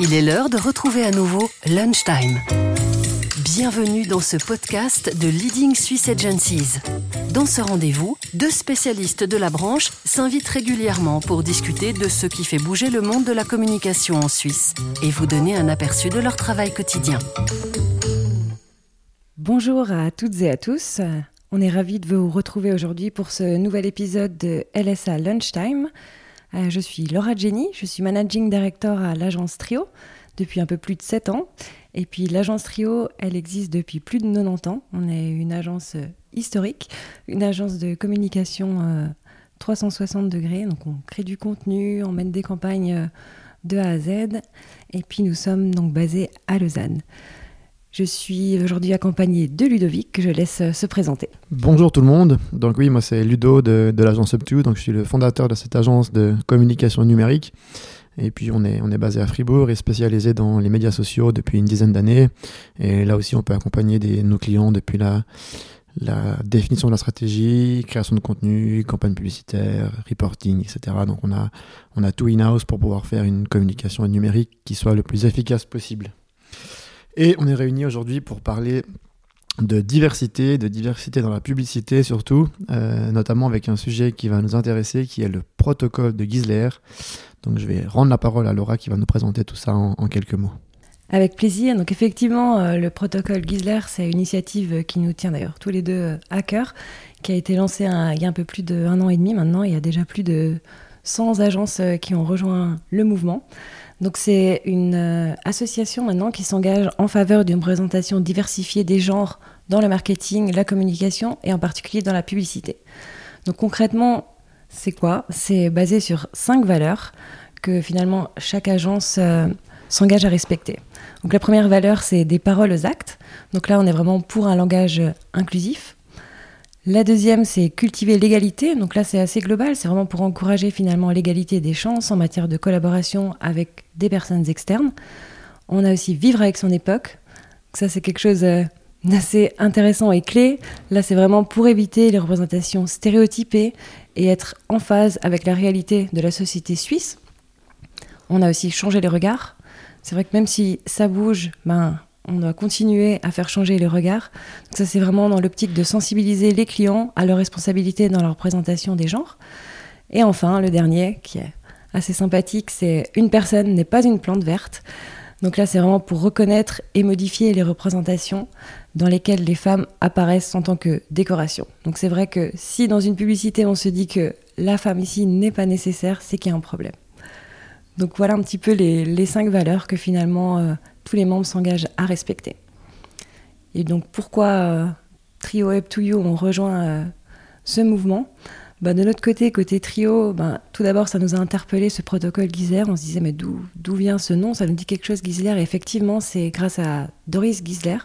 Il est l'heure de retrouver à nouveau Lunchtime. Bienvenue dans ce podcast de Leading Swiss Agencies. Dans ce rendez-vous, deux spécialistes de la branche s'invitent régulièrement pour discuter de ce qui fait bouger le monde de la communication en Suisse et vous donner un aperçu de leur travail quotidien. Bonjour à toutes et à tous. On est ravis de vous retrouver aujourd'hui pour ce nouvel épisode de LSA Lunchtime. Euh, je suis Laura Jenny, je suis managing director à l'agence Trio depuis un peu plus de 7 ans. Et puis l'agence Trio, elle existe depuis plus de 90 ans. On est une agence euh, historique, une agence de communication 360 euh, degrés. Donc on crée du contenu, on mène des campagnes de A à Z. Et puis nous sommes donc basés à Lausanne. Je suis aujourd'hui accompagné de Ludovic, que je laisse euh, se présenter. Bonjour tout le monde. Donc oui, moi c'est Ludo de, l'agence Up2, donc je suis le fondateur de cette agence de communication numérique. Et puis on est, on est basé à Fribourg et spécialisé dans les médias sociaux depuis une dizaine d'années. Et là aussi on peut accompagner nos clients depuis la, la définition de la stratégie, création de contenu, campagne publicitaire, reporting, etc. Donc on a, on a tout in-house pour pouvoir faire une communication numérique qui soit le plus efficace possible. Et on est réunis aujourd'hui pour parler de diversité, de diversité dans la publicité surtout, euh, notamment avec un sujet qui va nous intéresser, qui est le protocole de Gisler. Donc je vais rendre la parole à Laura qui va nous présenter tout ça en, quelques mots. Avec plaisir. Donc effectivement, euh, le protocole Gisler, c'est une initiative qui nous tient d'ailleurs tous les deux euh, à cœur, qui a été lancée il y a un peu plus d'un an et demi maintenant. Il y a déjà plus de 100 agences qui ont rejoint le mouvement. Donc c'est une euh, association maintenant qui s'engage en faveur d'une présentation diversifiée des genres dans le marketing, la communication et en particulier dans la publicité. Donc concrètement, c'est quoi? C'est basé sur cinq valeurs que finalement chaque agence euh, s'engage à respecter. Donc la première valeur, c'est des paroles aux actes. Donc là, on est vraiment pour un langage inclusif. La deuxième, c'est cultiver l'égalité. Donc là, c'est assez global. C'est vraiment pour encourager finalement l'égalité des chances en matière de collaboration avec des personnes externes. On a aussi vivre avec son époque. ça, c'est quelque chose euh, d'assez intéressant et clé. Là, c'est vraiment pour éviter les représentations stéréotypées et être en phase avec la réalité de la société suisse. On a aussi changé les regards. C'est vrai que même si ça bouge, ben, on doit continuer à faire changer les regards. ça, c'est vraiment dans l'optique de sensibiliser les clients à leurs responsabilités dans leur présentation des genres. Et enfin, le dernier, qui est assez sympathique, c'est une personne n'est pas une plante verte. Donc là, c'est vraiment pour reconnaître et modifier les représentations dans lesquelles les femmes apparaissent en tant que décoration. Donc c'est vrai que si dans une publicité, on se dit que la femme ici n'est pas nécessaire, c'est qu'il y a un problème. Donc voilà un petit peu les, cinq valeurs que finalement euh, tous les membres s'engagent à respecter. Et donc pourquoi euh, Trio Up to You ont rejoint euh, ce mouvement? Bah, de notre côté, côté trio, bah, tout d'abord, ça nous a interpellé ce protocole Gisler. On se disait, mais d'où vient ce nom? Ça nous dit quelque chose, Gisler. Et effectivement, c'est grâce à Doris Gisler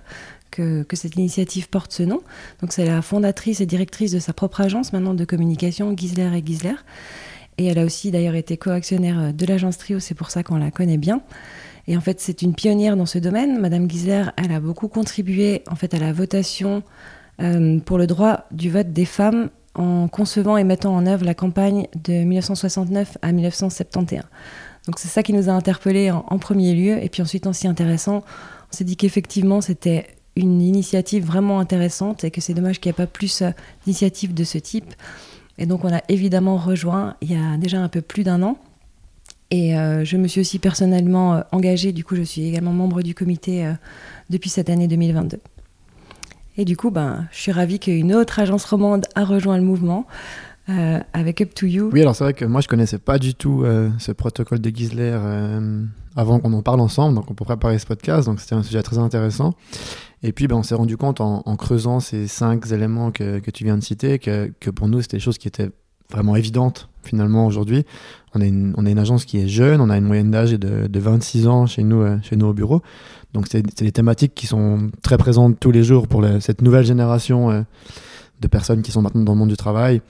que, que, cette initiative porte ce nom. Donc, c'est la fondatrice et directrice de sa propre agence maintenant de communication, Gisler et Gisler. Et elle a aussi d'ailleurs été co-actionnaire de l'agence Trio, c'est pour ça qu'on la connaît bien. Et en fait, c'est une pionnière dans ce domaine. Madame Gisler, elle a beaucoup contribué en fait à la votation euh, pour le droit du vote des femmes en concevant et mettant en œuvre la campagne de 1969 à 1971. Donc c'est ça qui nous a interpellés en, premier lieu. Et puis ensuite, aussi intéressant, on s'est dit qu'effectivement, c'était une initiative vraiment intéressante et que c'est dommage qu'il n'y ait pas plus euh, d'initiatives de ce type. Et donc on a évidemment rejoint il y a déjà un peu plus d'un an. Et euh, je me suis aussi personnellement euh, engagée, du coup je suis également membre du comité euh, depuis cette année 2022. Et du coup, ben, je suis ravie qu'une autre agence romande a rejoint le mouvement avec Up to You. Oui, alors c'est vrai que moi je connaissais pas du tout ce protocole de Gisler avant qu'on en parle ensemble, donc on peut préparer ce podcast, donc c'était un sujet très intéressant. Et puis ben, on s'est rendu compte en, creusant ces cinq éléments que, que tu viens de citer que, que pour nous c'était des choses qui étaient vraiment évidentes finalement aujourd'hui. On, on est une agence qui est jeune, on a une moyenne d'âge de, de 26 ans chez nous, euh, chez nous au bureau. Donc c'est des thématiques qui sont très présentes tous les jours pour cette nouvelle génération euh, de personnes qui sont maintenant dans le monde du travail.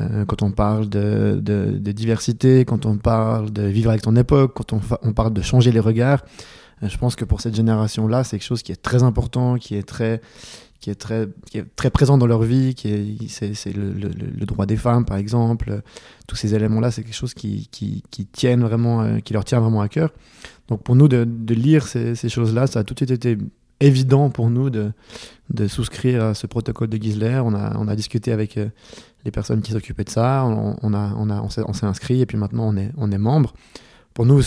Euh, quand on parle de, de, de, diversité, quand on parle de vivre avec ton époque, quand on, on parle de changer les regards, je pense que pour cette génération-là, c'est quelque chose qui est très important, qui est très, qui est très, qui est très présent dans leur vie, qui est, c'est, le, le, droit des femmes, par exemple. Tous ces éléments-là, c'est quelque chose qui, qui, vraiment, euh, qui leur tient vraiment à cœur. Donc pour nous, de, lire ces, choses-là, ça a tout de suite été évident pour nous de, souscrire à ce protocole de Gisler. On a, on a discuté avec euh, les personnes qui s'occupaient de ça, on, on, a, on, a, on s'est inscrit et puis maintenant on est, on est membre. Pour nous,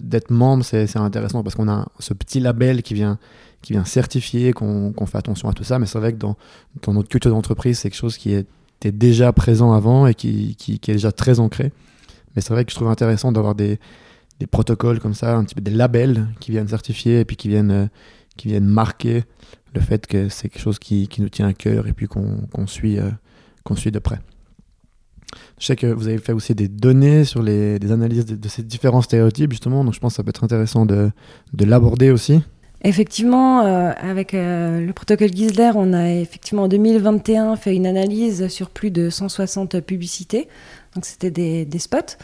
d'être membre, c'est intéressant parce qu'on a ce petit label qui vient, qui vient certifier qu'on fait attention à tout ça. Mais c'est vrai que dans, dans notre culture d'entreprise, c'est quelque chose qui était déjà présent avant et qui, qui, est déjà très ancré. Mais c'est vrai que je trouve intéressant d'avoir des, des protocoles comme ça, un petit des labels qui viennent certifier et puis qui viennent, euh, qui viennent marquer le fait que c'est quelque chose qui, qui, nous tient à cœur et puis qu'on suit, euh, suit de près. Je sais que vous avez fait aussi des données sur les des analyses de, ces différents stéréotypes, justement, donc je pense que ça peut être intéressant de, de l'aborder aussi. Effectivement, euh, avec le protocole Gisler, on a effectivement en 2021 fait une analyse sur plus de 160 publicités. Donc c'était des, des, spots.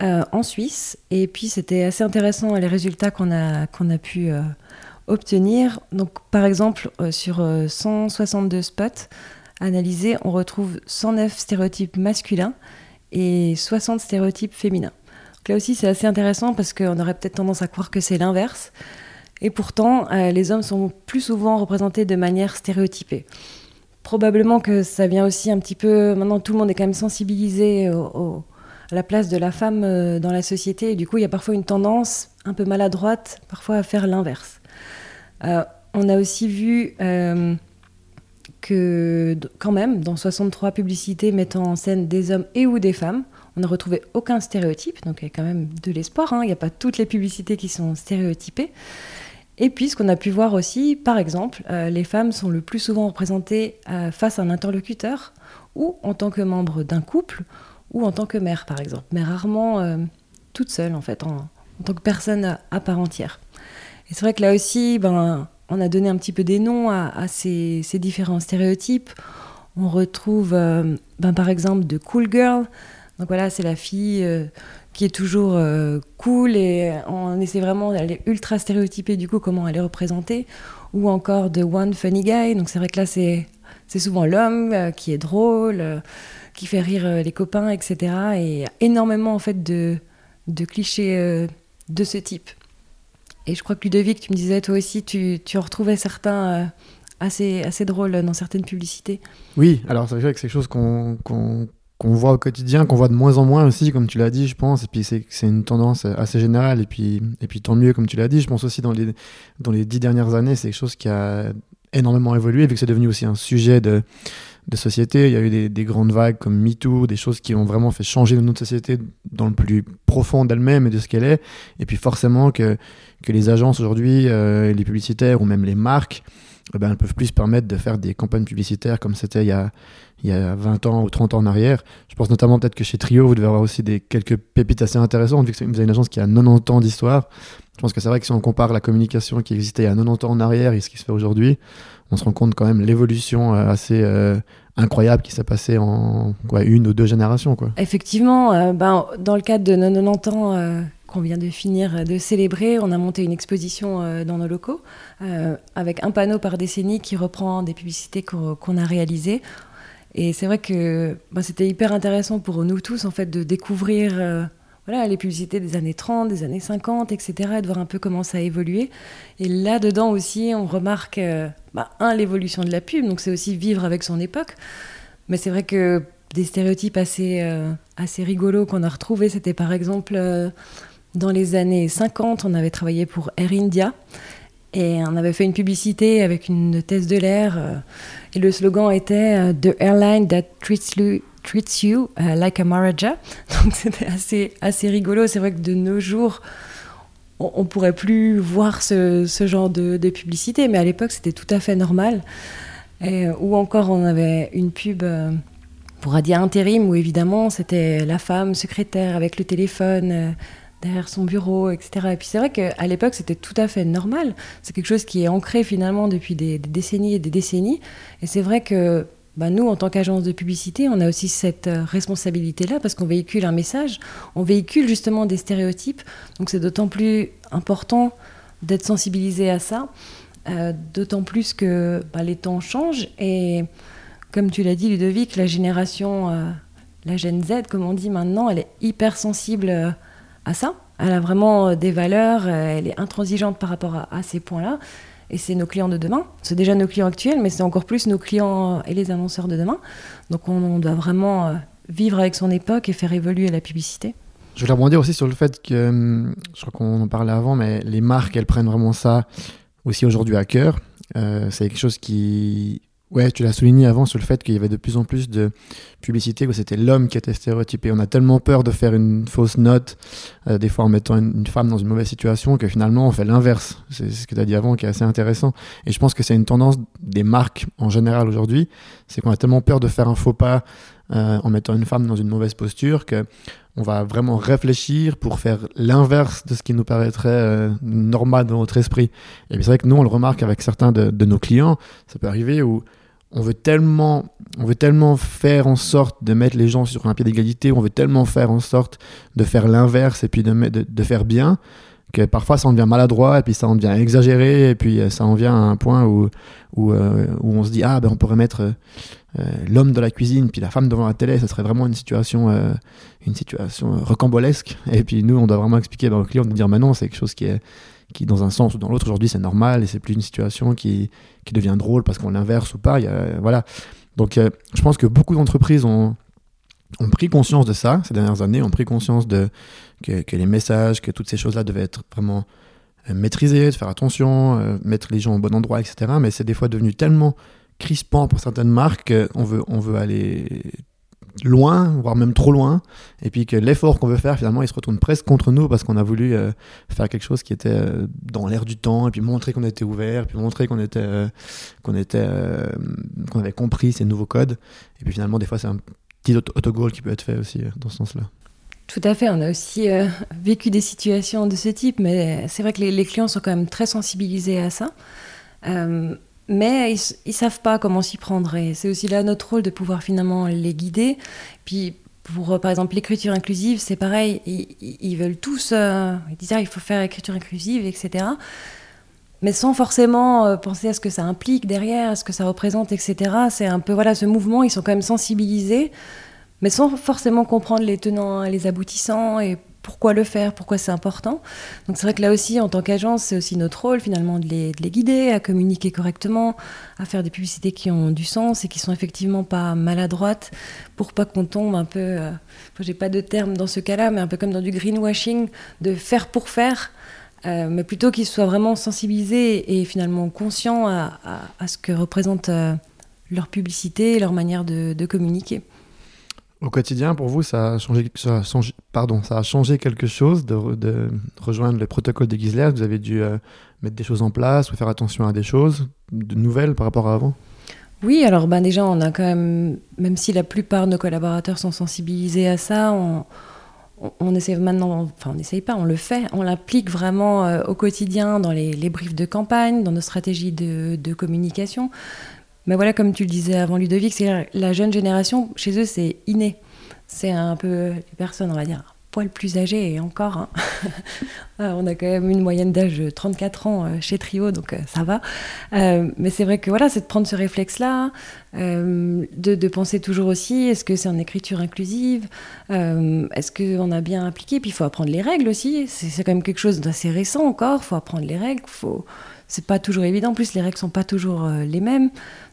Euh, en Suisse. Et puis c'était assez intéressant les résultats qu'on a, qu'on a pu euh, obtenir. Donc par exemple, euh, sur 162 spots analysés, on retrouve 109 stéréotypes masculins et 60 stéréotypes féminins. Là aussi c'est assez intéressant parce qu'on aurait peut-être tendance à croire que c'est l'inverse. Et pourtant, les hommes sont plus souvent représentés de manière stéréotypée. Probablement que ça vient aussi un petit peu. Maintenant, tout le monde est quand même sensibilisé au, la place de la femme euh, dans la société. Et du coup, il y a parfois une tendance un peu maladroite, parfois à faire l'inverse. Euh, on a aussi vu euh, que, quand même, dans 63 publicités mettant en scène des hommes et ou des femmes, on n'a retrouvé aucun stéréotype. Donc il y a quand même de l'espoir. Hein. Il n'y a pas toutes les publicités qui sont stéréotypées. Et puis, ce qu'on a pu voir aussi, par exemple, les femmes sont le plus souvent représentées face à un interlocuteur ou en tant que membre d'un couple ou en tant que mère, par exemple, mais rarement euh, toute seule, en fait, en, tant que personne à, part entière. Et c'est vrai que là aussi, ben, on a donné un petit peu des noms à, ces, différents stéréotypes. On retrouve, euh, ben, par exemple, de cool girl. Donc voilà, c'est la fille euh, qui est toujours cool et on essaie vraiment, est ultra stéréotypée du coup, comment elle est représentée. Ou encore de one funny guy. Donc c'est vrai que là, c'est souvent l'homme qui est drôle qui fait rire euh, les copains, etc. Et énormément en fait de, de clichés euh, de ce type. Et je crois que Ludovic, tu me disais toi aussi, tu, tu en retrouvais certains euh, assez, assez drôles dans certaines publicités. Oui, alors c'est vrai que c'est quelque chose qu'on qu'on voit au quotidien, qu'on voit de moins en moins aussi, comme tu l'as dit, je pense. Et puis c'est une tendance assez générale. Et puis, et puis tant mieux, comme tu l'as dit. Je pense aussi dans les, dans les dix dernières années, c'est quelque chose qui a énormément évolué, vu que c'est devenu aussi un sujet de, de société. Il y a eu des, grandes vagues comme MeToo, des choses qui ont vraiment fait changer notre société dans le plus profond d'elle-même et de ce qu'elle est. Et puis forcément que, que les agences aujourd'hui, euh, les publicitaires ou même les marques, eh ben, elles peuvent plus se permettre de faire des campagnes publicitaires comme c'était il y a, il y a 20 ans ou 30 ans en arrière. Je pense notamment peut-être que chez Trio, vous devez avoir aussi des, quelques pépites assez intéressantes, vu que vous avez une agence qui a 90 ans d'histoire. Je pense que c'est vrai que si on compare la communication qui existait il y a 90 ans en arrière et ce qui se fait aujourd'hui, on se rend compte quand même l'évolution euh, assez euh, incroyable qui s'est passée en une ou deux générations. Effectivement, euh, ben, dans le cadre de nos 90 ans qu'on vient de finir de célébrer, on a monté une exposition dans nos locaux avec un panneau par décennie qui reprend des publicités qu'on a réalisées. Et c'est vrai que ben, c'était hyper intéressant pour nous tous en fait de découvrir voilà, les publicités des années 30, des années 50, etc., et de voir un peu comment ça a évolué. Et là-dedans aussi, on remarque, euh, bah, un, l'évolution de la pub, donc c'est aussi vivre avec son époque. Mais c'est vrai que des stéréotypes assez, euh, rigolos qu'on a retrouvés, c'était par exemple euh, dans les années 50, on avait travaillé pour Air India. Et on avait fait une publicité avec une thèse de l'air. et le slogan était The airline that treats you, treats you uh, like a Maharaja. Donc c'était assez, assez rigolo. C'est vrai que de nos jours, on, ne pourrait plus voir ce, ce genre de, publicité, mais à l'époque c'était tout à fait normal. Et, ou encore on avait une pub euh, pour Adia Intérim où évidemment c'était la femme secrétaire avec le téléphone. Euh, derrière son bureau, etc. Et puis c'est vrai qu'à l'époque, c'était tout à fait normal. C'est quelque chose qui est ancré finalement depuis des décennies et des décennies. Et c'est vrai que bah, nous, en tant qu'agence de publicité, on a aussi cette euh, responsabilité-là parce qu'on véhicule un message, on véhicule justement des stéréotypes. Donc c'est d'autant plus important d'être sensibilisé à ça, euh, d'autant plus que bah, les temps changent et comme tu l'as dit Ludovic, la génération, euh, la Gen Z, comme on dit maintenant, elle est hyper sensible à ça. Elle a vraiment des valeurs, elle est intransigeante par rapport à, ces points-là. Et c'est nos clients de demain. C'est déjà nos clients actuels, mais c'est encore plus nos clients et les annonceurs de demain. Donc on, doit vraiment vivre avec son époque et faire évoluer la publicité. Je voulais rebondir aussi sur le fait que, hum, je crois qu'on en parlait avant, mais les marques, elles prennent vraiment ça aussi aujourd'hui à cœur. c'est quelque chose qui Ouais, tu l'as souligné avant sur le fait qu'il y avait de plus en plus de publicités où c'était l'homme qui était stéréotypé. On a tellement peur de faire une fausse note, euh, des fois en mettant une, femme dans une mauvaise situation, que finalement on fait l'inverse. C'est ce que tu as dit avant qui est assez intéressant. Et je pense que c'est une tendance des marques en général aujourd'hui. C'est qu'on a tellement peur de faire un faux pas euh, en mettant une femme dans une mauvaise posture que on va vraiment réfléchir pour faire l'inverse de ce qui nous paraîtrait euh, normal dans notre esprit. Et c'est vrai que nous, on le remarque avec certains de nos clients, ça peut arriver où on veut tellement on veut tellement faire en sorte de mettre les gens sur un pied d'égalité, on veut tellement faire en sorte de faire l'inverse et puis de, de, faire bien, que parfois ça en devient maladroit et puis ça en devient exagéré et puis euh, ça en vient à un point où, où, euh, où on se dit ah ben on pourrait mettre euh, l'homme dans la cuisine puis la femme devant la télé, ça serait vraiment une situation, une situation recambolesque et puis nous on doit vraiment expliquer dans le client de dire mais non c'est quelque chose qui est qui dans un sens ou dans l'autre aujourd'hui c'est normal et c'est plus une situation qui, qui devient drôle parce qu'on l'inverse ou pas. Y a, voilà. Donc euh, je pense que beaucoup d'entreprises ont, ont pris conscience de ça ces dernières années, ont pris conscience de, que, les messages, que toutes ces choses-là devaient être vraiment euh, maîtrisées, de faire attention, euh, mettre les gens au bon endroit, etc. Mais c'est des fois devenu tellement crispant pour certaines marques qu'on veut, on veut aller loin, voire même trop loin, et puis que l'effort qu'on veut faire, finalement, il se retourne presque contre nous parce qu'on a voulu euh, faire quelque chose qui était euh, dans l'air du temps, et puis montrer qu'on était ouvert, puis montrer qu'on était, euh, qu'on était, qu'on avait compris ces nouveaux codes, et puis finalement, des fois, c'est un petit autogol qui peut être fait aussi dans ce sens-là. Tout à fait, on a aussi vécu des situations de ce type, mais c'est vrai que les, les, clients sont quand même très sensibilisés à ça mais ils, ne savent pas comment s'y prendre. Et c'est aussi là notre rôle de pouvoir finalement les guider. Puis pour, euh, par exemple, l'écriture inclusive, c'est pareil. Ils, veulent tous, euh, ils disent ah, il faut faire écriture inclusive, etc. Mais sans forcément euh, penser à ce que ça implique derrière, à ce que ça représente, etc. C'est un peu voilà ce mouvement. Ils sont quand même sensibilisés, mais sans forcément comprendre les tenants les aboutissants et pourquoi le faire, pourquoi c'est important. Donc c'est vrai que là aussi, en tant qu'agence, c'est aussi notre rôle finalement de les, guider, à communiquer correctement, à faire des publicités qui ont du sens et qui sont effectivement pas maladroites, pour pas qu'on tombe un peu, euh, j'ai pas de terme dans ce cas-là, mais un peu comme dans du greenwashing, de faire pour faire. Euh, mais plutôt qu'ils soient vraiment sensibilisés et finalement conscients à, ce que représente euh, leur publicité et leur manière de communiquer. Au quotidien, pour vous, ça a changé, ça a changé, pardon, ça a changé quelque chose de, rejoindre le protocole de Gisler Vous avez dû euh, mettre des choses en place ou faire attention à des choses nouvelles par rapport à avant? Oui, alors ben déjà, on a quand même, même si la plupart de nos collaborateurs sont sensibilisés à ça, on, on, maintenant, enfin on n'essaye pas, on le fait, on l'applique vraiment euh, au quotidien dans les, briefs de campagne, dans nos stratégies de communication. Mais voilà, comme tu le disais avant Ludovic, c'est la jeune génération, chez eux, c'est inné. C'est un peu les personnes, on va dire, poil plus âgées et encore. Hein. Ah, on a quand même une moyenne d'âge de 34 ans euh, chez Trio, donc euh, ça va. Euh, mais c'est vrai que voilà, c'est de prendre ce réflexe-là, de, penser toujours aussi, est-ce que c'est en écriture inclusive Est-ce qu'on a bien appliqué? Puis il faut apprendre les règles aussi. C'est quand même quelque chose d'assez récent encore. Il faut apprendre les règles. C'est pas toujours évident. En plus, les règles sont pas toujours euh, les mêmes,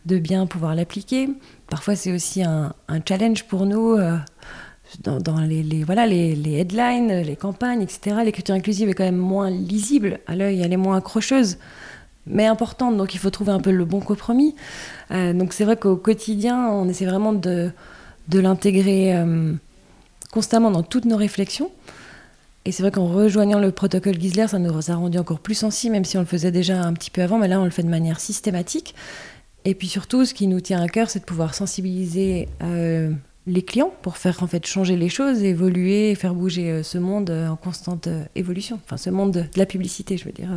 de bien pouvoir l'appliquer. Parfois, c'est aussi un, challenge pour nous euh, dans, les, voilà, les, headlines, les campagnes, etc. L'écriture inclusive est quand même moins lisible à l'œil, elle est moins accrocheuse, mais importante. Donc, il faut trouver un peu le bon compromis. Euh, donc, c'est vrai qu'au quotidien, on essaie vraiment de, de l'intégrer constamment dans toutes nos réflexions. Et c'est vrai qu'en rejoignant le protocole Gisler, ça nous a rendu encore plus sensibles, même si on le faisait déjà un petit peu avant, mais là on le fait de manière systématique. Et puis surtout, ce qui nous tient à cœur, c'est de pouvoir sensibiliser euh, les clients pour faire en fait changer les choses, évoluer, faire bouger euh, ce monde euh, en constante évolution. Enfin, ce monde de la publicité, je veux dire.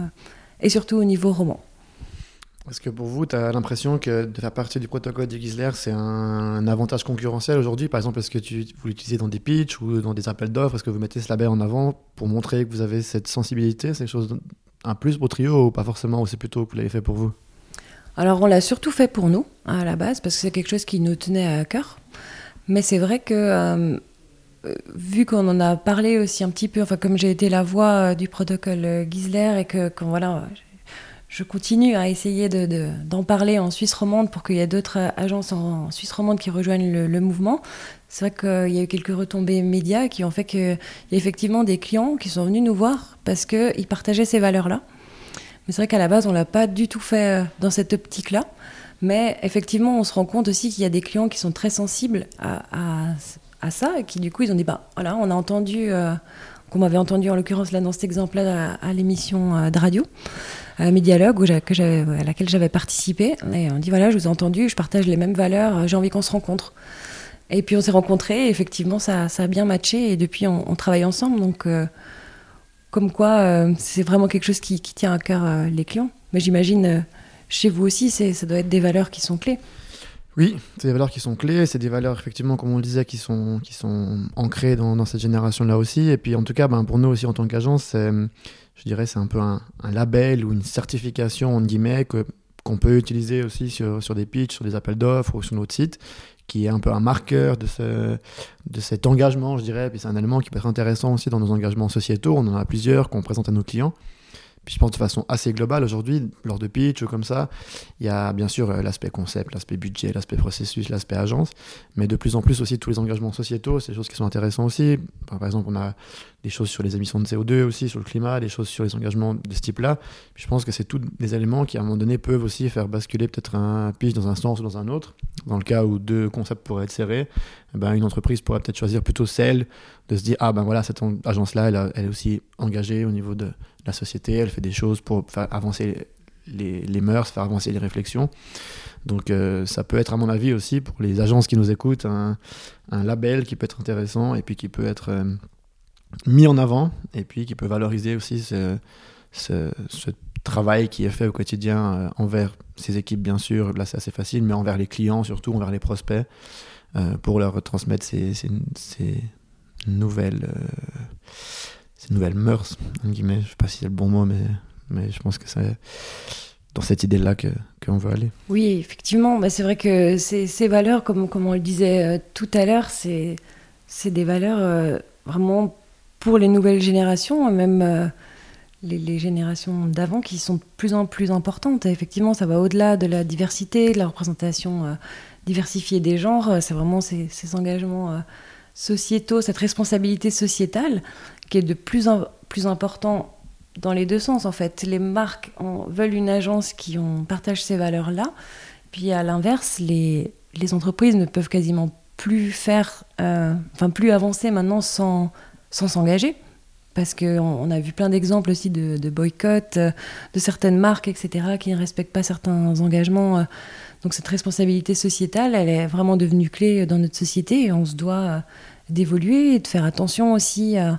et surtout au niveau roman. Est-ce que pour vous, tu as l'impression que de faire partie du protocole de Gisler, c'est un, avantage concurrentiel aujourd'hui? Par exemple, est-ce que tu, vous l'utilisez dans des pitchs ou dans des appels d'offres? Est-ce que vous mettez ce label en avant pour montrer que vous avez cette sensibilité C'est chose un plus pour Trio ou pas forcément Ou c'est plutôt que vous l'avez fait pour vous? Alors, on l'a surtout fait pour nous, à la base, parce que c'est quelque chose qui nous tenait à cœur. Mais c'est vrai que... Euh, vu qu'on en a parlé aussi un petit peu, enfin comme j'ai été la voix du protocole Gisler et que quand voilà, je continue à essayer d'en de, parler en Suisse romande pour qu'il y ait d'autres agences en, Suisse romande qui rejoignent le, mouvement. C'est vrai qu'il y a eu quelques retombées médias qui ont fait qu'il y a effectivement des clients qui sont venus nous voir parce qu'ils partageaient ces valeurs-là. Mais c'est vrai qu'à la base, on ne l'a pas du tout fait euh, dans cette optique-là. Mais effectivement, on se rend compte aussi qu'il y a des clients qui sont très sensibles à, à, ça et qui, du coup, ils ont dit bah, voilà, on a entendu, euh, qu'on m'avait entendu en l'occurrence là dans cet exemple-là à, l'émission euh, de radio. Médialogue où que à laquelle j'avais participé. Et on dit voilà, je vous ai entendu, je partage les mêmes valeurs, j'ai envie qu'on se rencontre. Et puis on s'est rencontrés, et effectivement ça, a bien matché, et depuis on, travaille ensemble. Donc euh, comme quoi euh, c'est vraiment quelque chose qui, tient à cœur euh, les clients. Mais j'imagine chez vous aussi, ça doit être des valeurs qui sont clés. Oui, c'est des valeurs qui sont clés, c'est des valeurs effectivement, comme on le disait, qui sont, qui sont ancrées dans, cette génération-là aussi. Et puis en tout cas, ben, pour nous aussi en tant qu'agence, je dirais, c'est un peu un, label ou une certification, en guillemets, qu'on peut utiliser aussi sur, sur des pitchs, sur des appels d'offres ou sur notre site, qui est un peu un marqueur de, ce, de cet engagement, je dirais. Puis c'est un élément qui peut être intéressant aussi dans nos engagements sociétaux. On en a plusieurs qu'on présente à nos clients. Puis je pense de façon assez globale aujourd'hui, lors de pitch ou comme ça, il y a bien sûr euh, l'aspect concept, l'aspect budget, l'aspect processus, l'aspect agence, mais de plus en plus aussi tous les engagements sociétaux, c'est des choses qui sont intéressantes aussi. Par exemple, on a des choses sur les émissions de CO2 aussi, sur le climat, des choses sur les engagements de ce type-là. Je pense que c'est tous des éléments qui à un moment donné peuvent aussi faire basculer peut-être un pitch dans un sens ou dans un autre. Dans le cas où deux concepts pourraient être serrés, eh ben, une entreprise pourrait peut-être choisir plutôt celle de se dire ah ben voilà cette agence-là elle, elle est aussi engagée au niveau de la société, elle fait des choses pour faire avancer les, les mœurs, faire avancer les réflexions. Donc euh, ça peut être à mon avis aussi pour les agences qui nous écoutent un, un label qui peut être intéressant et puis qui peut être euh, mis en avant et puis qui peut valoriser aussi ce, travail qui est fait au quotidien euh, envers ces équipes bien sûr, là c'est assez facile, mais envers les clients surtout, envers les prospects, pour leur transmettre ces, ces nouvelles ces nouvelles mœurs, en guillemets. Je sais pas si c'est le bon mot, mais, je pense que c'est dans cette idée-là qu'on veut aller. Oui, effectivement. Bah, c'est vrai que ces, valeurs, comme, on le disait euh, tout à l'heure, c'est des valeurs euh, vraiment pour les nouvelles générations, même euh, les, générations d'avant qui sont de plus en plus importantes. Effectivement, ça va au-delà de la diversité, de la représentation diversifiée des genres. C'est vraiment ces engagements sociétaux, cette responsabilité sociétale qui est de plus en plus important dans les deux sens en fait. Les marques veulent une agence qui partage ces valeurs-là, puis à l'inverse, les, entreprises ne peuvent quasiment plus faire, euh, enfin plus avancer maintenant sans s'engager. Parce qu'on on a vu plein d'exemples aussi de, de boycott euh, de certaines marques, etc., qui ne respectent pas certains engagements. Euh. Donc cette responsabilité sociétale, elle est vraiment devenue clé dans notre société et on se doit d'évoluer et de faire attention aussi à,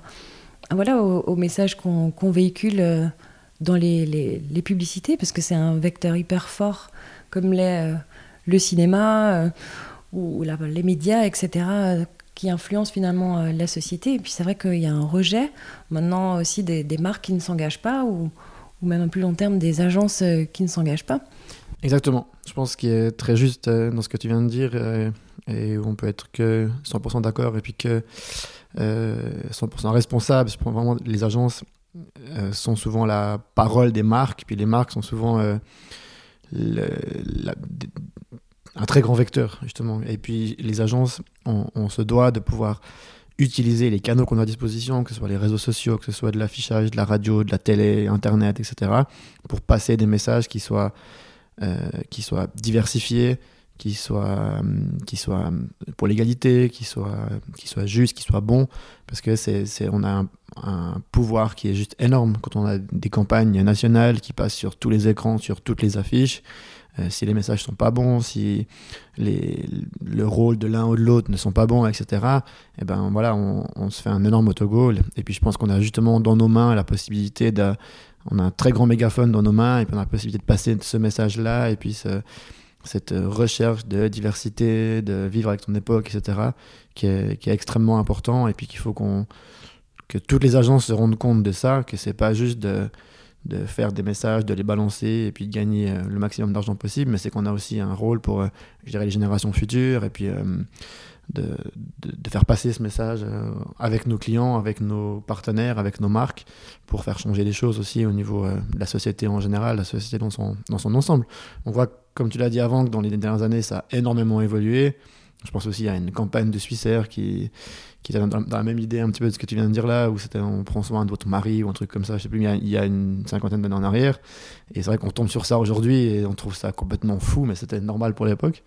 voilà, au, message qu'on véhicule euh, dans les, publicités, parce que c'est un vecteur hyper fort, comme euh, le cinéma euh, ou les médias, etc., qui influencent finalement la société. Et puis c'est vrai qu'il y a un rejet maintenant aussi des, marques qui ne s'engagent pas, ou, ou, même à plus long terme des agences qui ne s'engagent pas. Exactement. Je pense qu'il est très juste dans ce que tu viens de dire, et on peut être que 100% d'accord, et puis que 100% euh, responsables. Vraiment, les agences euh, sont souvent la parole des marques, puis les marques sont souvent euh, un très grand vecteur, justement. Et puis les agences, on, se doit de pouvoir utiliser les canaux qu'on a à disposition, que ce soit les réseaux sociaux, que ce soit de l'affichage, de la radio, de la télé, Internet, etc., pour passer des messages qui soient, qui soient diversifiés, qui soit, euh, qui soit pour l'égalité, qui soit, qui soit juste, qui soit bon, parce que c'est, on a un, pouvoir qui est juste énorme quand on a des campagnes nationales qui passent sur tous les écrans, sur toutes les affiches. Euh, si les messages sont pas bons, si les, le rôle de l'un ou de l'autre ne sont pas bons, etc., et eh ben voilà, on, se fait un énorme autogol. Et puis je pense qu'on a justement dans nos mains la possibilité de, on a un très grand mégaphone dans nos mains et puis on a la possibilité de passer ce message-là et puis cette recherche de diversité, de vivre avec ton époque, etc., qui est, extrêmement important et puis qu'il faut que toutes les agences se rendent compte de ça, que c'est pas juste de, de, faire des messages, de les balancer et puis de gagner euh, le maximum d'argent possible, mais c'est qu'on a aussi un rôle pour, euh, je dirais, les générations futures et puis euh, de, de, faire passer ce message euh, avec nos clients, avec nos partenaires, avec nos marques, pour faire changer les choses aussi au niveau euh, de la société en général, la société dans son, dans son ensemble. On voit, comme tu l'as dit avant, que dans les dernières années, ça a énormément évolué. Je pense aussi à une campagne de Suissair qui, qui était dans, la même idée un petit peu de ce que tu viens de dire là, où c'était on prend soin de votre mari ou un truc comme ça, je sais plus, il y a, une cinquantaine d'années en arrière. Et c'est vrai qu'on tombe sur ça aujourd'hui et on trouve ça complètement fou, mais c'était normal pour l'époque.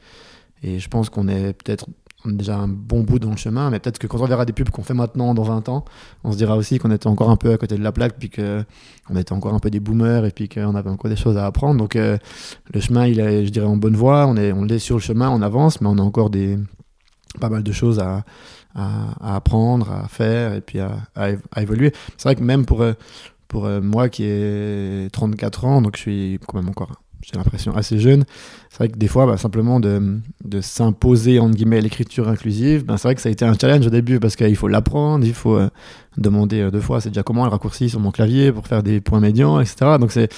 Et je pense qu'on est peut-être déjà un bon bout dans le chemin, mais peut-être que quand on verra des pubs qu'on fait maintenant dans 20 ans, on se dira aussi qu'on était encore un peu à côté de la plaque, puis qu'on était encore un peu des boomers, et puis qu'on avait encore des choses à apprendre. Donc euh, le chemin, il est, je dirais, en bonne voie, on est, on est sur le chemin, on avance, mais on a encore des, pas mal de choses à, apprendre, à faire, et puis à, à, évoluer. C'est vrai que même pour, euh, pour euh, moi qui ai 34 ans, donc je suis quand même encore j'ai l'impression, assez jeune. C'est vrai que des fois, bah, simplement de, de s'imposer, entre guillemets, l'écriture inclusive, ben, c'est vrai que ça a été un challenge au début parce qu'il faut l'apprendre, il faut euh, demander euh, deux fois, c'est déjà comment le raccourci sur mon clavier pour faire des points médians, etc. Donc c'est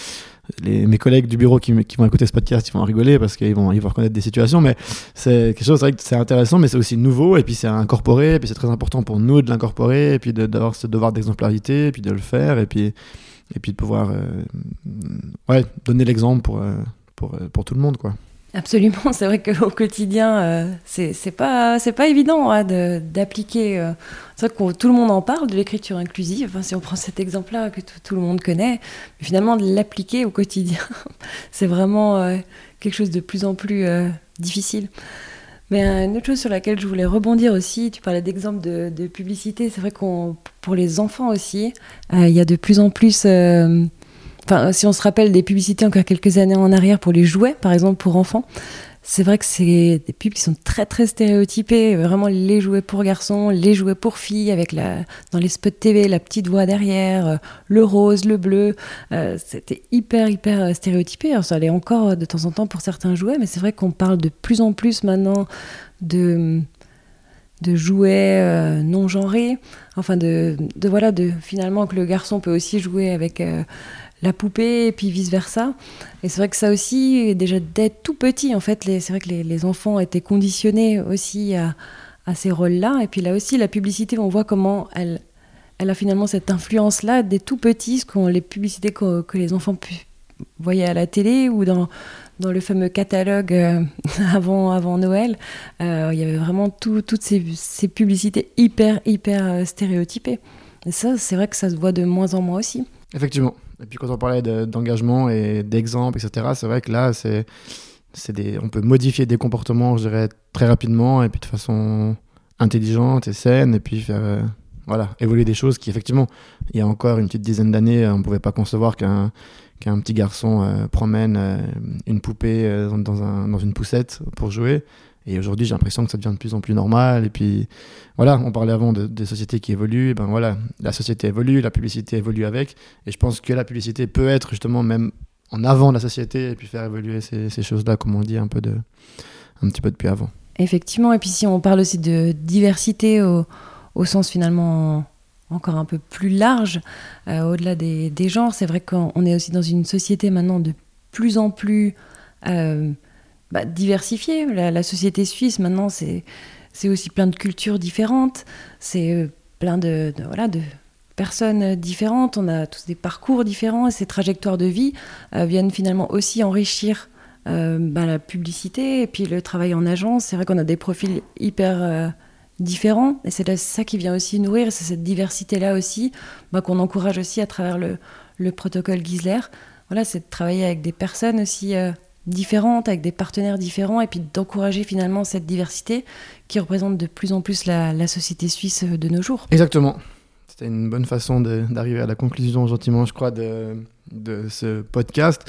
mes collègues du bureau qui, vont écouter ce podcast, ils vont rigoler parce qu'ils vont, ils vont reconnaître des situations, mais c'est quelque chose, c'est vrai que c'est intéressant, mais c'est aussi nouveau, et puis c'est à incorporer, et puis c'est très important pour nous de l'incorporer, et puis d'avoir ce devoir d'exemplarité, et puis de le faire, et puis et puis de pouvoir euh, ouais, donner l'exemple pour, euh, pour, euh, pour, tout le monde. quoi. Absolument, c'est vrai qu'au quotidien, euh, c'est pas pas évident hein, d'appliquer. c'est vrai que tout le monde en parle de l'écriture inclusive. si on prend cet exemple-là que tout le monde connaît, mais finalement de l'appliquer au quotidien, c'est vraiment quelque chose de plus en plus difficile. Mais une autre chose sur laquelle je voulais rebondir aussi, tu parlais d'exemple de, de, publicité, c'est vrai qu'on pour les enfants aussi, euh, il y a de plus en plus... Euh, enfin, si on se rappelle des publicités encore quelques années en arrière pour les jouets, par exemple pour enfants, c'est vrai que c'est des pubs qui sont très très stéréotypées, vraiment les jouets pour garçons, les jouets pour filles, avec la, dans les spots TV la petite voix derrière, euh, le rose, le bleu. Euh, c'était hyper hyper euh, stéréotypé. Alors, ça l'est encore de temps en temps pour certains jouets, mais c'est vrai qu'on parle de plus en plus maintenant de de jouets non genrés, enfin de, de, voilà de finalement que le garçon peut aussi jouer avec la poupée et puis vice versa. Et c'est vrai que ça aussi, déjà d'être tout petit, en fait, c'est vrai que les, enfants étaient conditionnés aussi à, ces rôles-là. Et puis là aussi, la publicité, on voit comment elle, a finalement cette influence-là des tout petits, ce les publicités que, les enfants voyaient à la télé ou dans, le fameux catalogue euh, avant, avant Noël. Euh, il y avait vraiment toutes ces, ces, publicités hyper, hyper euh, stéréotypées. Et ça, c'est vrai que ça se voit de moins en moins aussi. Effectivement. Et puis quand on parlait d'engagement et d'exemple, etc., c'est vrai que là, c'est, des, on peut modifier des comportements, je dirais, très rapidement et puis de façon intelligente et saine, et puis faire euh, voilà, évoluer des choses qui, effectivement, il y a encore une petite dizaine d'années, on ne pouvait pas concevoir qu'un qu'un petit garçon euh, promène euh, une poupée dans, un, dans une poussette pour jouer. Et aujourd'hui, j'ai l'impression que ça devient de plus en plus normal. Et puis, voilà, on parlait avant de, des sociétés qui évoluent. ben voilà, la société évolue, la publicité évolue avec. Et je pense que la publicité peut être justement même en avant de la société et puis faire évoluer ces, choses-là, comme on dit, un, peu de, un petit peu depuis avant. Effectivement. Et puis, si on parle aussi de diversité au, sens finalement encore un peu plus large, euh, au-delà des, des, genres, c'est vrai qu'on est aussi dans une société maintenant de plus en plus. Euh, bah, diversifié. La, société suisse, maintenant, c'est aussi plein de cultures différentes. C'est euh, plein de, voilà, de personnes différentes. On a tous des parcours différents et ces trajectoires de vie euh, viennent finalement aussi enrichir euh, bah, la publicité et puis le travail en agence. C'est vrai qu'on a des profils hyper différents et c'est ça qui vient aussi nourrir. C'est cette diversité-là aussi bah, qu'on encourage aussi à travers le, le protocole Gisler. Voilà, c'est de travailler avec des personnes aussi différentes, avec des partenaires différents, et puis d'encourager finalement cette diversité qui représente de plus en plus la, société suisse de nos jours. Exactement. C'était une bonne façon d'arriver à la conclusion, gentiment, je crois, de, ce podcast.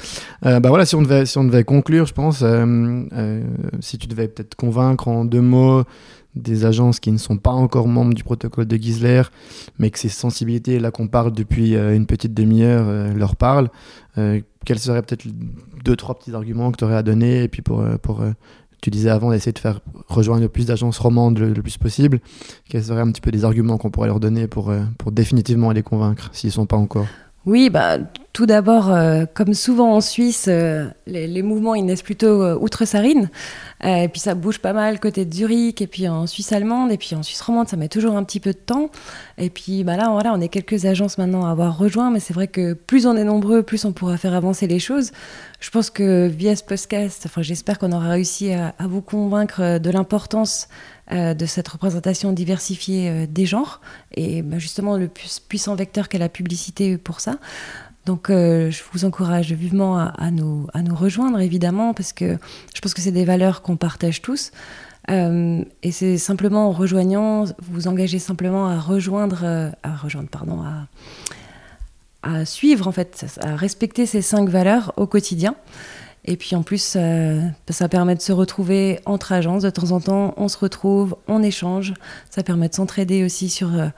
Euh, bah voilà, si on, devait, si on devait conclure, je pense, euh, euh, si tu devais peut-être convaincre en deux mots des agences qui ne sont pas encore membres du protocole de Gisler, mais que ces sensibilités, là qu'on parle depuis une petite demi-heure, leur parlent, quels seraient peut-être deux, trois petits arguments que tu aurais à donner Et puis pour, tu disais avant d'essayer de faire rejoindre le plus d'agences romandes le, plus possible, quels seraient un petit peu des arguments qu'on pourrait leur donner pour, euh, pour définitivement les convaincre s'ils ne sont pas encore? Oui, bah, tout d'abord, euh, comme souvent en Suisse, euh, les, mouvements ils naissent plutôt euh, outre-Sarine. et puis ça bouge pas mal côté de Zurich, et puis en Suisse allemande, et puis en Suisse romande, ça met toujours un petit peu de temps. Et puis bah là, voilà, on est quelques agences maintenant à avoir rejoint, mais c'est vrai que plus on est nombreux, plus on pourra faire avancer les choses. Je pense que via ce podcast, enfin, j'espère qu'on aura réussi à, à vous convaincre de l'importance euh, de cette représentation diversifiée euh, des genres, et bah, justement le plus puissant vecteur qu'est la publicité pour ça. Donc euh, je vous encourage vivement à, nous, à nous rejoindre, évidemment, parce que je pense que c'est des valeurs qu'on partage tous. et c'est simplement en rejoignant, vous engagez simplement à rejoindre, à rejoindre, pardon, à suivre en fait, à respecter ces cinq valeurs au quotidien. Et puis en plus, euh, ça permet de se retrouver entre agences. De temps en temps, on se retrouve, on échange. Ça permet de s'entraider aussi sur euh,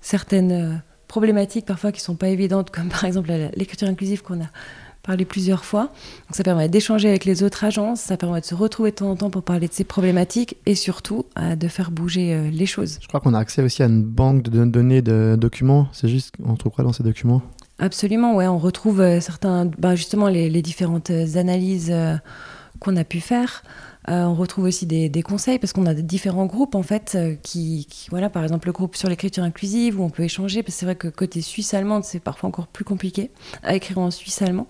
certaines euh, problématiques parfois qui sont pas évidentes, comme par exemple l'écriture inclusive qu'on a parlé plusieurs fois. Donc ça permet d'échanger avec les autres agences, ça permet de se retrouver de temps en temps pour parler de ces problématiques et surtout de faire bouger les choses. Je crois qu'on a accès aussi à une banque de données de documents. C'est juste, on trouve quoi dans ces documents Absolument, ouais. On retrouve euh, certains, bah, justement, les, différentes analyses euh, qu'on a pu faire. Euh, on retrouve aussi des, conseils parce qu'on a différents groupes en fait qui, voilà, par exemple le groupe sur l'écriture inclusive où on peut échanger parce que c'est vrai que côté suisse allemande c'est parfois encore plus compliqué à écrire en suisse allemand.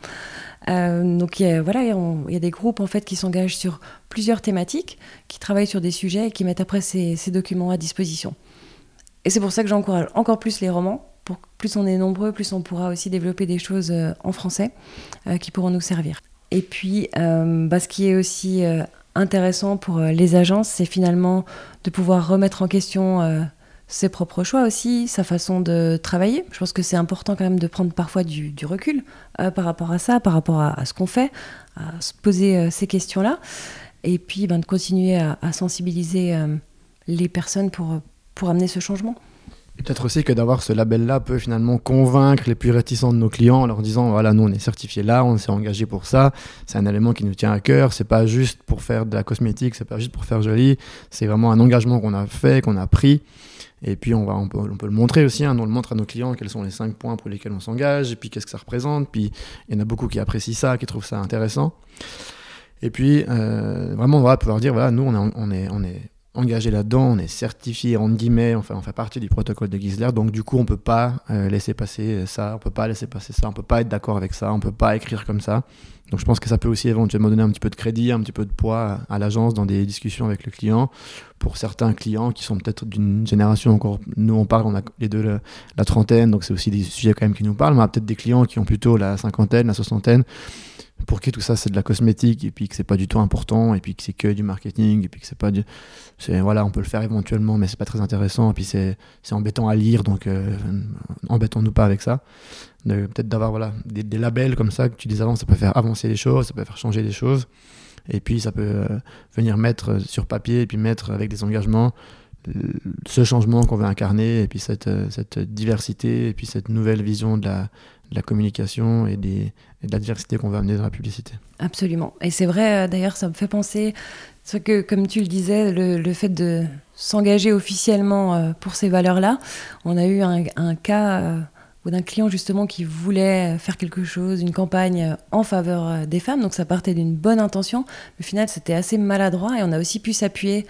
donc il y a, voilà, il y a des groupes en fait qui s'engagent sur plusieurs thématiques, qui travaillent sur des sujets et qui mettent après ces documents à disposition. Et c'est pour ça que j'encourage encore plus les romans plus on est nombreux, plus on pourra aussi développer des choses euh, en français euh, qui pourront nous servir. Et puis, euh, bah, ce qui est aussi intéressant pour les agences, c'est finalement de pouvoir remettre en question ses propres choix aussi, sa façon de travailler. Je pense que c'est important quand même de prendre parfois du, recul par rapport à ça, par rapport à, ce qu'on fait, à se poser ces questions-là, et puis ben, de continuer à, sensibiliser les personnes pour amener ce changement. Peut-être aussi que d'avoir ce label-là peut finalement convaincre les plus réticents de nos clients en leur disant voilà, nous on est certifié là, on s'est engagé pour ça, c'est un élément qui nous tient à cœur, c'est pas juste pour faire de la cosmétique, c'est pas juste pour faire joli, c'est vraiment un engagement qu'on a fait, qu'on a pris. Et puis on, va, on, peut, on peut le montrer aussi, hein, on le montre à nos clients quels sont les cinq points pour lesquels on s'engage, et puis qu'est-ce que ça représente. Puis il y en a beaucoup qui apprécient ça, qui trouvent ça intéressant. Et puis euh, vraiment, on va pouvoir dire voilà, nous on est, on est, on est engagé là-dedans, on est certifié en guillemets, enfin on fait partie du protocole de Gisler, donc du coup on peut pas euh, laisser passer ça, on peut pas laisser passer ça, on peut pas être d'accord avec ça, on peut pas écrire comme ça. Donc je pense que ça peut aussi éventuellement donner un petit peu de crédit, un petit peu de poids à l'agence dans des discussions avec le client. Pour certains clients qui sont peut-être d'une génération encore, nous on parle, on a les deux la, trentaine, donc c'est aussi des sujets quand même qui nous parlent, mais on a peut-être des clients qui ont plutôt la cinquantaine, la soixantaine pour qui tout ça c'est de la cosmétique et puis que c'est pas du tout important et puis que c'est que du marketing et puis que c'est pas du voilà on peut le faire éventuellement mais c'est pas très intéressant et puis c'est embêtant à lire donc euh, embêtons-nous pas avec ça. Peut-être d'avoir voilà des, labels comme ça que tu dis avant ça peut faire avancer les choses ça peut faire changer les choses et puis ça peut euh, venir mettre sur papier et puis mettre avec des engagements ce changement qu'on veut incarner et puis cette, euh, cette diversité et puis cette nouvelle vision de la, de la communication et, de la diversité qu'on va amener dans la publicité. Absolument. Et c'est vrai, euh, d'ailleurs, ça me fait penser, que comme tu le disais, le, fait de s'engager officiellement euh, pour ces valeurs-là, on a eu un, cas euh, d'un client justement qui voulait faire quelque chose, une campagne en faveur des femmes, donc ça partait d'une bonne intention, mais au final c'était assez maladroit. Et on a aussi pu s'appuyer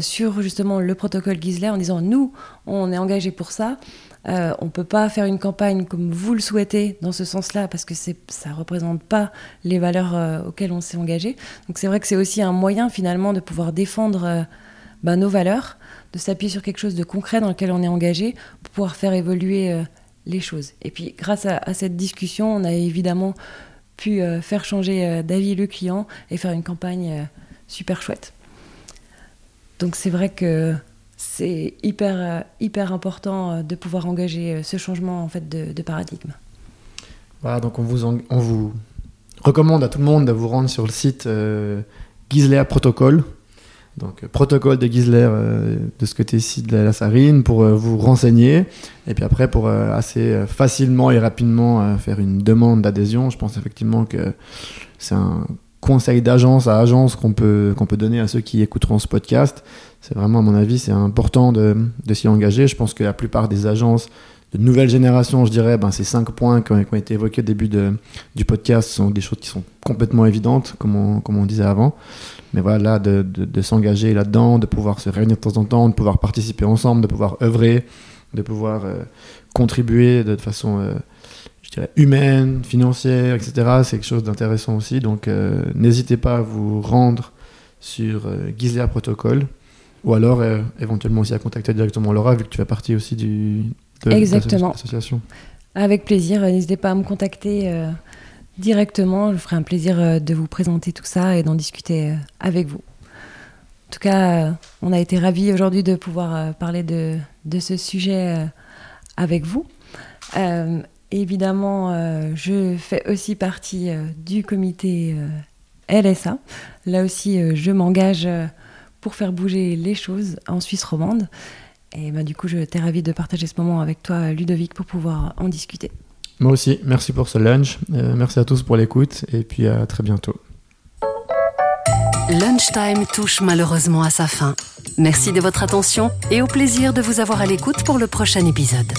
sur justement le protocole Gisler en disant nous on est engagé pour ça, euh, on ne peut pas faire une campagne comme vous le souhaitez dans ce sens-là parce que ça ne représente pas les valeurs euh, auxquelles on s'est engagé. Donc c'est vrai que c'est aussi un moyen finalement de pouvoir défendre euh, bah, nos valeurs, de s'appuyer sur quelque chose de concret dans lequel on est engagé pour pouvoir faire évoluer les choses. Et puis grâce à, cette discussion, on a évidemment pu faire changer d'avis le client et faire une campagne super chouette. Donc c'est vrai que c'est hyper, euh, hyper important euh, de pouvoir engager euh, ce changement en fait, de, paradigme. Voilà, donc on vous, on vous recommande à tout le monde de vous rendre sur le site euh, Gisler Protocol. Donc, protocole de Gisler de ce côté-ci de la Sarine pour vous renseigner. Et puis après, pour assez facilement et rapidement faire une demande d'adhésion. Je pense effectivement que c'est un conseil d'agence à agence qu'on peut, qu'on peut donner à ceux qui écouteront ce podcast c'est vraiment, à mon avis, c'est important de, s'y engager. Je pense que la plupart des agences de nouvelle génération, je dirais, ben, ces cinq points qui ont, été évoqués au début de, du podcast sont des choses qui sont complètement évidentes, comme on, comme on disait avant. Mais voilà, là, de, de, de s'engager là-dedans, de pouvoir se réunir de temps en temps, de pouvoir participer ensemble, de pouvoir œuvrer, de pouvoir euh, contribuer de façon, euh, humaine, financière, etc. C'est quelque chose d'intéressant aussi. Donc, euh, n'hésitez pas à vous rendre sur euh, Gizler Protocol ou alors euh, éventuellement aussi à contacter directement Laura, vu que tu fais partie aussi du, de Exactement. l'association. Avec plaisir, euh, n'hésitez pas à me contacter directement, je ferai un plaisir de vous présenter tout ça et d'en discuter avec vous. En tout cas, on a été ravis aujourd'hui de pouvoir parler de, de ce sujet avec vous. Évidemment, euh, je fais aussi partie euh, du comité euh, LSA. Là aussi, euh, je m'engage pour faire bouger les choses en Suisse romande. Et bah, du coup, je t'ai ravi de partager ce moment avec toi, Ludovic, pour pouvoir en discuter. Moi aussi, merci pour ce lunch. Euh, merci à tous pour l'écoute et puis à très bientôt. Lunchtime touche malheureusement à sa fin. Merci de votre attention et au plaisir de vous avoir à l'écoute pour le prochain épisode.